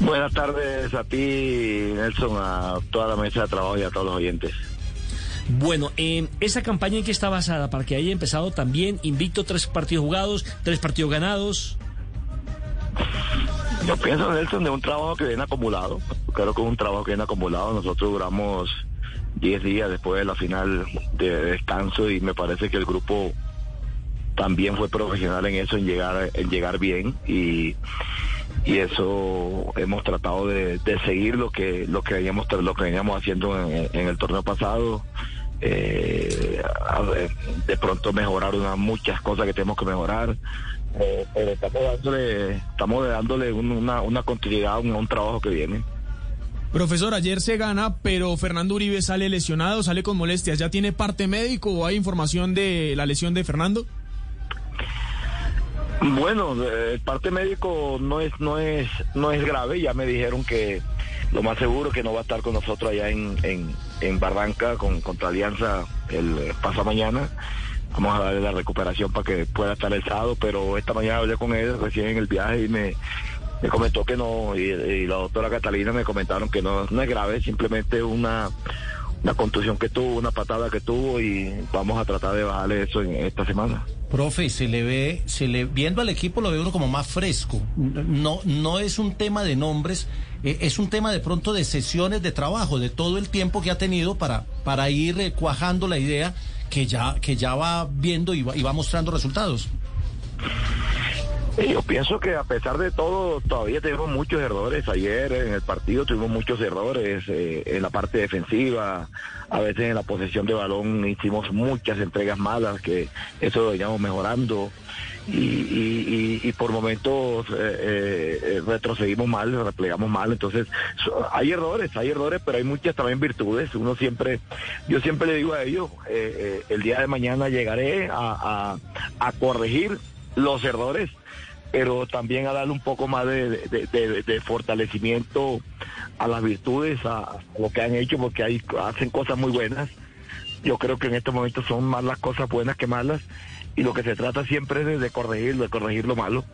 Buenas tardes a ti, Nelson, a toda la mesa de trabajo y a todos los oyentes. Bueno, eh, ¿esa campaña en qué está basada? Para que haya empezado también invicto, tres partidos jugados, tres partidos ganados. Yo pienso, Nelson, de un trabajo que viene acumulado. Creo que es un trabajo que viene acumulado. Nosotros duramos 10 días después de la final de descanso y me parece que el grupo también fue profesional en eso, en llegar, en llegar bien y y eso hemos tratado de, seguir lo que lo que veníamos lo que veníamos haciendo en, el torneo pasado eh, de pronto mejorar unas muchas cosas que tenemos que mejorar eh, pero estamos dándole estamos dándole una, una continuidad a un, trabajo que viene Profesor, ayer se gana, pero Fernando Uribe sale lesionado, sale con molestias. ¿Ya tiene parte médico o hay información de la lesión de Fernando? Bueno, el parte médico no es no es no es grave. Ya me dijeron que lo más seguro que no va a estar con nosotros allá en, en, Barranca con, contra Alianza el pasa mañana. Vamos a darle la recuperación para que pueda estar el sábado, pero esta mañana hablé con él recién en el viaje y me, me comentó que no, y, la doctora Catalina me comentaron que no, no es grave, simplemente una una contusión que tuvo, una patada que tuvo y vamos a tratar de bajarle eso en esta semana. Profe, se le ve, se le viendo al equipo lo ve uno como más fresco. No, no es un tema de nombres, eh, es un tema de pronto de sesiones de trabajo, de todo el tiempo que ha tenido para, para ir eh, cuajando la idea que ya, que ya va viendo y va mostrando resultados. Yo pienso que a pesar de todo, todavía tenemos muchos errores. Ayer en el partido tuvimos muchos errores eh, en la parte defensiva, a veces en la posesión de balón hicimos muchas entregas malas, que eso lo veníamos mejorando. Y, por momentos eh, eh, retrocedimos mal, replegamos mal. Entonces, hay errores, hay errores, pero hay muchas también virtudes. Uno siempre, yo siempre le digo a ellos, el día de mañana llegaré a, a corregir los errores pero también a darle un poco más de, fortalecimiento a las virtudes, a, lo que han hecho, porque hay, hacen cosas muy buenas. Yo creo que en estos momentos son más las cosas buenas que malas, y lo que se trata siempre es de, corregirlo, de corregir lo malo.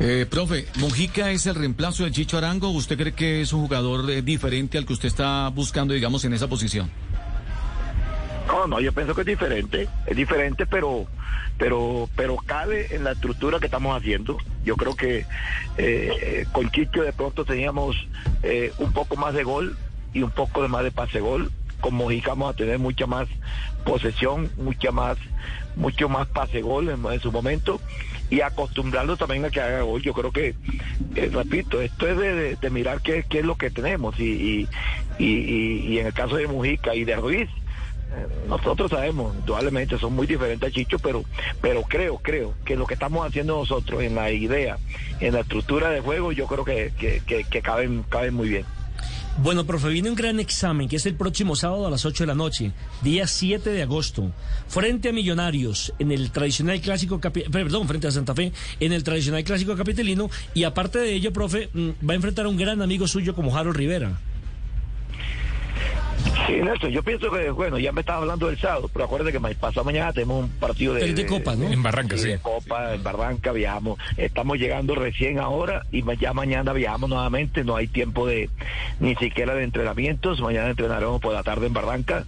Eh, profe, ¿Mojica es el reemplazo de Chicho Arango? ¿Usted cree que es un jugador eh, diferente al que usted está buscando, digamos, en esa posición? No, yo pienso que es diferente, es diferente, pero pero pero cabe en la estructura que estamos haciendo. Yo creo que eh, con Chicho de pronto teníamos eh, un poco más de gol y un poco de más de pase gol. Con Mojica vamos a tener mucha más posesión, mucha más, mucho más pase gol en, su momento y acostumbrarlo también a que haga gol. Yo creo que, eh, repito, esto es de, mirar qué, qué, es lo que tenemos y, y, y, y en el caso de Mujica y de Ruiz, nosotros sabemos, indudablemente son muy diferentes a Chicho, pero, pero creo, creo que lo que estamos haciendo nosotros en la idea, en la estructura de juego, yo creo que, que, caben, caben muy bien. Bueno, profe, viene un gran examen que es el próximo sábado a las 8 de la noche, día 7 de agosto, frente a Millonarios, en el tradicional clásico, perdón, frente a Santa Fe, en el tradicional clásico capitalino, y aparte de ello, profe, mm, va a enfrentar a un gran amigo suyo como Harold Rivera. Sí, Nelson, yo pienso que, bueno, ya me estaba hablando del sábado, pero acuérdate que pasado mañana tenemos un partido de, de Copa, ¿no? En Barranca, sí. De Copa, en Barranca viajamos. Estamos llegando recién ahora y ya mañana viajamos nuevamente. No hay tiempo de ni siquiera de entrenamientos. Mañana entrenaremos por la tarde en Barranca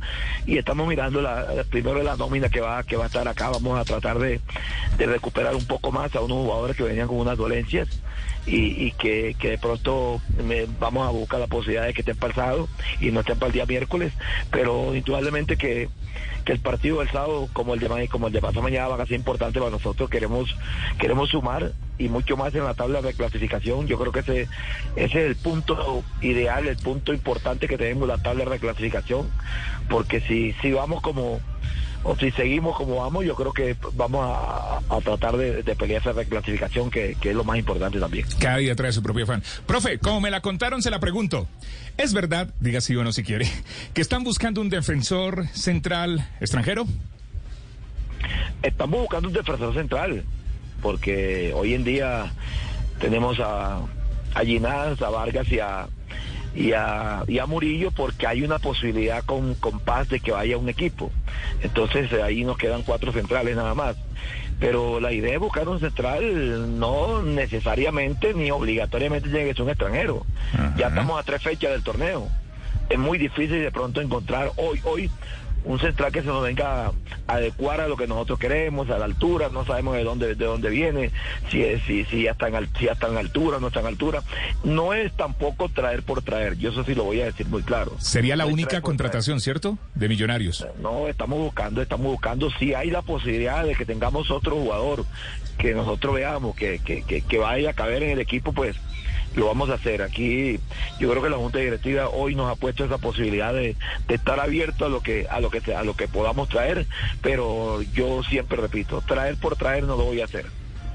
y estamos mirando la, primero la nómina que va, que va a estar acá. Vamos a tratar de, de recuperar un poco más a unos jugadores que venían con unas dolencias y, que, que, de pronto vamos a buscar la posibilidad de que estén pasado y no estén para el día miércoles, pero indudablemente que, que el partido del sábado como el de como el de pasado mañana va a ser importante para nosotros, queremos, queremos sumar y mucho más en la tabla de clasificación, yo creo que ese, ese es el punto ideal, el punto importante que tenemos la tabla de reclasificación, porque si, si vamos como o si seguimos como vamos, yo creo que vamos a, a tratar de, de, pelear esa reclasificación que, que, es lo más importante también. Cada día trae su propio fan. Profe, como me la contaron, se la pregunto. ¿Es verdad, diga sí o no si quiere, que están buscando un defensor central extranjero? Estamos buscando un defensor central, porque hoy en día tenemos a, a Ginás, a Vargas y a, y a, y a Murillo porque hay una posibilidad con, con Paz de que vaya un equipo. Entonces ahí nos quedan cuatro centrales nada más. Pero la idea es buscar un central no necesariamente ni obligatoriamente tiene que ser un extranjero. Ajá. Ya estamos a tres fechas del torneo. Es muy difícil de pronto encontrar hoy, hoy un central que se nos venga a adecuar a lo que nosotros queremos, a la altura, no sabemos de dónde, de dónde viene, si, si, si, ya está en, si ya está en altura, no está en altura. No es tampoco traer por traer, yo eso sí lo voy a decir muy claro. Sería la no única contratación, ¿cierto? De Millonarios. No, estamos buscando, estamos buscando, si hay la posibilidad de que tengamos otro jugador que nosotros veamos que, que, que, que vaya a caber en el equipo, pues lo vamos a hacer. Aquí yo creo que la Junta Directiva hoy nos ha puesto esa posibilidad de, estar abierto a lo que a lo que a lo que podamos traer, pero yo siempre repito, traer por traer no lo voy a hacer.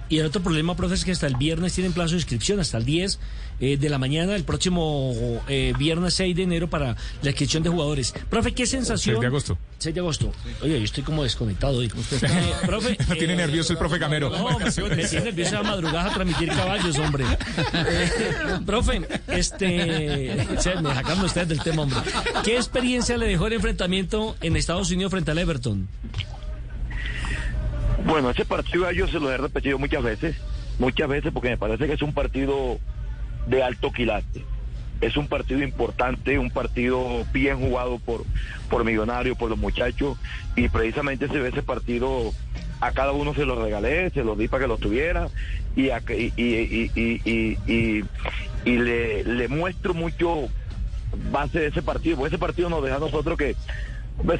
Y el otro problema, profe, es que hasta el viernes tienen plazo de inscripción, hasta el 10 eh, de la mañana, el próximo eh, viernes 6 de enero para la inscripción de jugadores. Profe, ¿qué sensación? 6 de agosto. 6 de agosto. Oye, yo estoy como desconectado hoy. Eh, profe, eh, tiene nervioso el profe Camero. No, me tiene nervioso a madrugada a transmitir caballos, hombre. Profe, este... Me sacaron ustedes del tema, hombre. ¿Qué experiencia le dejó el enfrentamiento en Estados Unidos frente al Everton? Bueno, ese partido yo se lo he repetido muchas veces, muchas veces porque me parece que es un partido de alto quilate. Es un partido importante, un partido bien jugado por, por Millonario, por los muchachos, y precisamente se ve ese partido, a cada uno se lo regalé, se lo di para que lo tuviera, y, a, y, y, y, le, le muestro mucho base de ese partido, porque ese partido nos deja a nosotros que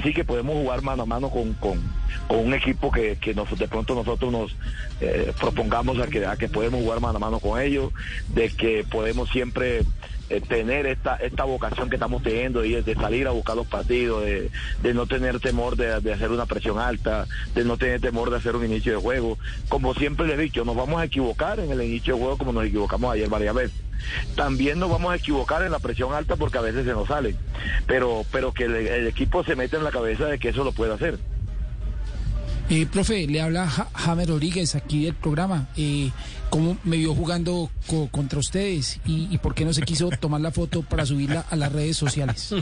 sí que podemos jugar mano a mano con, con, con un equipo que, que nos, de pronto nosotros nos eh, propongamos a que, a que podemos jugar mano a mano con ellos, de que podemos siempre eh, tener esta, esta vocación que estamos teniendo y de salir a buscar los partidos, de, de no tener temor de, de, hacer una presión alta, de no tener temor de hacer un inicio de juego. Como siempre le he dicho, nos vamos a equivocar en el inicio de juego como nos equivocamos ayer varias veces también nos vamos a equivocar en la presión alta porque a veces se nos sale, pero, pero que el, el equipo se mete en la cabeza de que eso lo puede hacer. Eh, profe, le habla ja Jamer Rodríguez aquí del programa. Eh, ¿Cómo me vio jugando co contra ustedes? Y, ¿Y, por qué no se quiso tomar la foto para subirla a las redes sociales?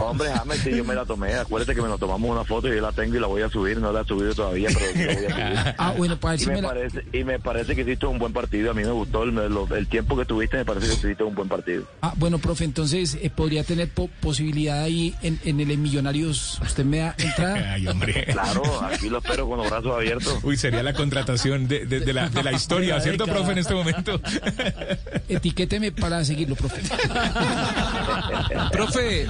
Hombre, Jamer, si yo me la tomé. Acuérdate que me lo tomamos una foto y yo la tengo y la voy a subir. No la he subido todavía, pero la voy a subir. Ah, bueno, para y me, la... parece, y me parece que hiciste un buen partido. A mí me gustó el, el, el tiempo que tuviste. Me parece que hiciste un buen partido. Ah, bueno, profe, entonces eh, podría tener po posibilidad ahí en, en el Millonarios. ¿Usted me da entrada? Ay, hombre. Claro, aquí lo espero con los brazos abiertos. Uy, sería la contratación de, de, de la, de la historia, ¿cierto, profe, en este momento? Etiquéteme para seguirlo, profe. profe,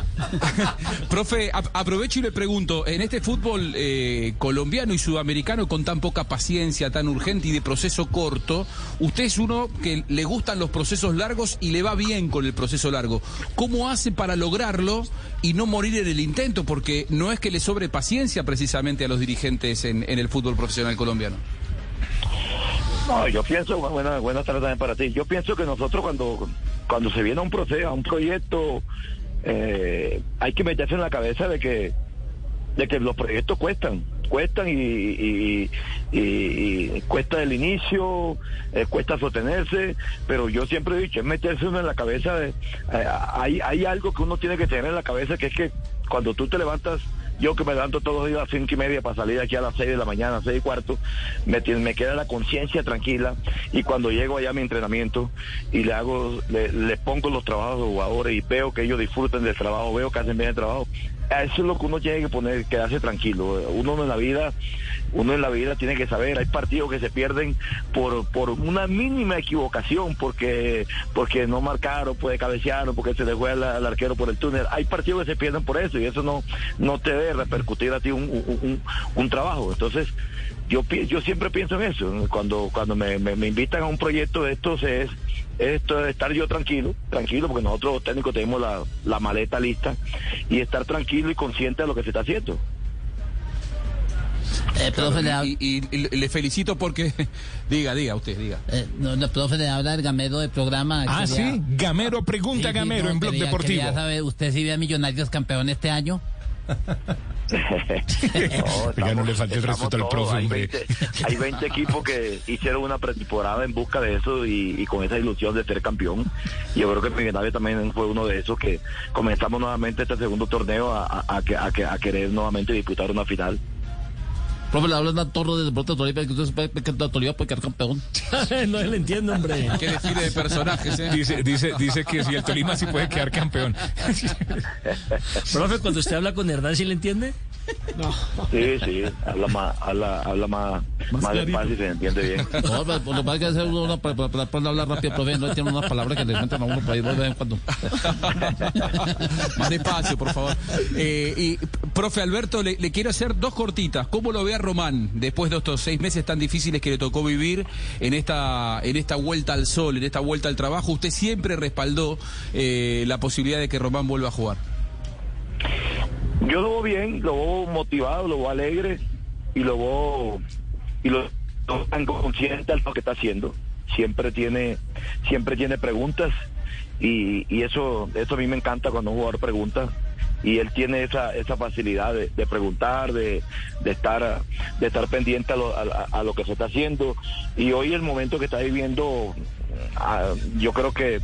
profe, aprovecho y le pregunto, en este fútbol eh, colombiano y sudamericano con tan poca paciencia, tan urgente y de proceso corto, usted es uno que le gustan los procesos largos y le va bien con el proceso largo. ¿Cómo hace para lograrlo y no morir en el intento? Porque no es que le sobre paciencia precisamente a los dirigentes en, en el fútbol profesional colombiano. No, yo pienso, buenas buena tardes también para ti. Yo pienso que nosotros cuando, cuando se viene a un proceso, a un proyecto, eh, hay que meterse en la cabeza de que, de que los proyectos cuestan, cuestan y, y, cuesta el inicio, eh, cuesta sostenerse, pero yo siempre he dicho, es meterse uno en la cabeza de, eh, hay, hay algo que uno tiene que tener en la cabeza que es que cuando tú te levantas yo que me levanto todos los días a las cinco y media para salir aquí a las seis de la mañana, seis y cuarto, me, me queda la conciencia tranquila y cuando llego allá a mi entrenamiento y le hago, le, le pongo los trabajos de los jugadores y veo que ellos disfruten del trabajo, veo que hacen bien el trabajo, eso es lo que uno tiene que poner, quedarse tranquilo. Uno en la vida, uno en la vida tiene que saber, hay partidos que se pierden por, por una mínima equivocación, porque, porque no marcaron, puede cabecear, porque se le fue al, arquero por el túnel. Hay partidos que se pierden por eso y eso no, no te debe repercutir a ti un, un, un, un trabajo. Entonces, yo, yo siempre pienso en eso. Cuando, cuando me, me, me invitan a un proyecto de estos es esto es estar yo tranquilo, tranquilo, porque nosotros los técnicos tenemos la, la, maleta lista y estar tranquilo y consciente de lo que se está haciendo. Eh, profe, le, hab- Y, y- y le felicito porque... diga, diga, usted, diga. eh, no, no, profe, le habla el gamero del programa. Ah, Quería- sí. Gamero pregunta Sí, sí, Gamero no, en Blog quería- Deportivo. Quería saber, ¿usted sí ve a Millonarios campeón este año? Oiga, no le falte el estamos respeto al profe, Hay hombre. 20, hay 20 equipos que hicieron una pretemporada en busca de eso y, y con esa ilusión de ser campeón. Y yo creo que Millonarios también fue uno de esos que comenzamos nuevamente este segundo torneo a querer nuevamente disputar una final. Profe, le habla una torre de Deportes Tolima, que usted sabe que la Tolima puede quedar campeón. no le entiendo, hombre. Qué desfile de personajes, ¿eh? Dice, dice, dice que si el Tolima sí puede quedar campeón. Profe, cuando usted habla con Hernán, ¿sí le entiende? Sí, sí, habla más, habla, habla más, más, despacio y se entiende bien. No, pero lo que pasa es que hacer uno una, para, para, para hablar rápido, profe, no tiene unas palabras que le cuentan a uno de vez en cuando. Más despacio, por favor. Eh, y, profe Alberto, le, le quiero hacer dos cortitas. ¿Cómo lo ve a Román después de estos seis meses tan difíciles que le tocó vivir en esta, en esta vuelta al sol, en esta vuelta al trabajo? Usted siempre respaldó eh, la posibilidad de que Román vuelva a jugar. Yo lo veo bien, lo veo motivado, lo veo alegre y lo veo y lo, lo tan consciente de lo que está haciendo. Siempre tiene, siempre tiene preguntas y, y eso, eso a mí me encanta cuando un jugador pregunta y él tiene esa, esa facilidad de, preguntar, de, de estar, de estar pendiente a lo, a- lo que se está haciendo y hoy el momento que está viviendo, ah, yo creo que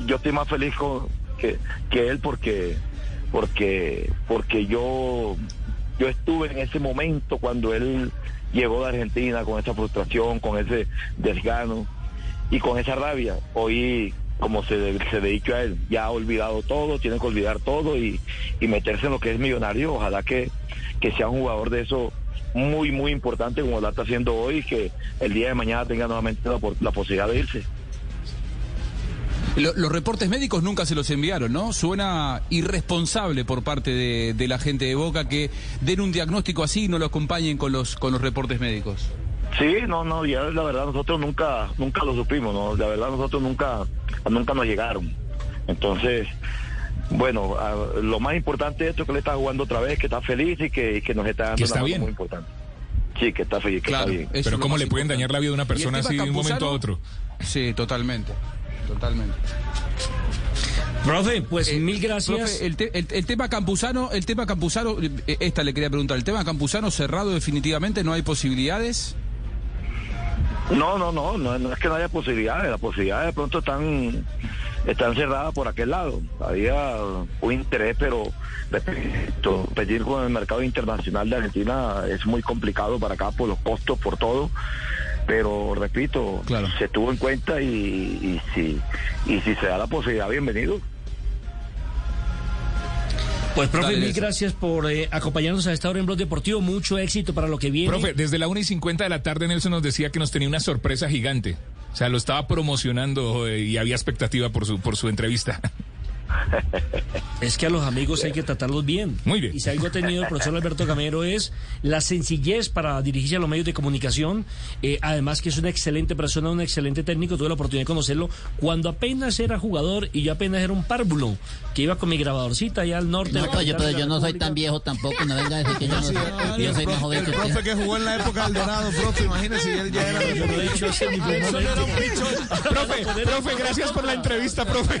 yo estoy más feliz que, que él porque porque porque yo yo estuve en ese momento cuando él llegó de Argentina con esa frustración, con ese desgano y con esa rabia. Hoy, como se, se le dicho a él, ya ha olvidado todo, tiene que olvidar todo y, y meterse en lo que es millonario. Ojalá que, que sea un jugador de eso muy, muy importante como lo está haciendo hoy, que el día de mañana tenga nuevamente la, la posibilidad de irse. Lo- los reportes médicos nunca se los enviaron, ¿no? Suena irresponsable por parte de, de la gente de Boca que den un diagnóstico así y no lo acompañen con los, con los reportes médicos. Sí, no, no, ya la verdad nosotros nunca, nunca lo supimos, no, la verdad nosotros nunca, nunca nos llegaron. Entonces, bueno, lo más importante de esto es que le está jugando otra vez, que está feliz y que, y que nos está dando Que está una bien. muy importante. Sí, que está feliz, que Claro, está bien. eso Pero ¿cómo le pueden importante. dañar la vida de una ¿Y el persona así de un momento a otro? Sí, totalmente. Totalmente. Profe, pues Eh, mil gracias. profe, el, te- el- el tema Campuzano, el tema Campuzano, eh, esta le quería preguntar, ¿el tema Campuzano cerrado definitivamente? ¿No hay posibilidades? No, no, no, no, no es que no haya posibilidades, las posibilidades de pronto están, están cerradas por aquel lado. Había un interés, pero repito, pedir con el mercado internacional de Argentina es muy complicado para acá por los costos, por todo. Pero repito, Claro. se tuvo en cuenta y, y si y si se da la posibilidad, bienvenido. Pues, profe, Dale, mil gracias por eh, acompañarnos a esta hora en Blog Deportivo. Mucho éxito para lo que viene. Profe, desde la 1 y 50 de la tarde Nelson nos decía que nos tenía una sorpresa gigante. O sea, lo estaba promocionando eh, y había expectativa por su, por su entrevista. Es que a los amigos hay que tratarlos bien. Muy bien. Y si algo ha tenido el profesor Alberto Gamero es la sencillez para dirigirse a los medios de comunicación. Eh, además que es una excelente persona, un excelente técnico. Tuve la oportunidad de conocerlo cuando apenas era jugador y yo apenas era un párvulo que iba con mi grabadorcita allá al norte. de No, la yo, pero de yo no soy tan viejo tampoco, no venga a decir que yo no soy, yo soy más joven que El profe usted. que jugó en la época del Dorado, profe, imagínese, y él ya era Yo no he ningún momento. profe, profe, gracias por la entrevista, profe.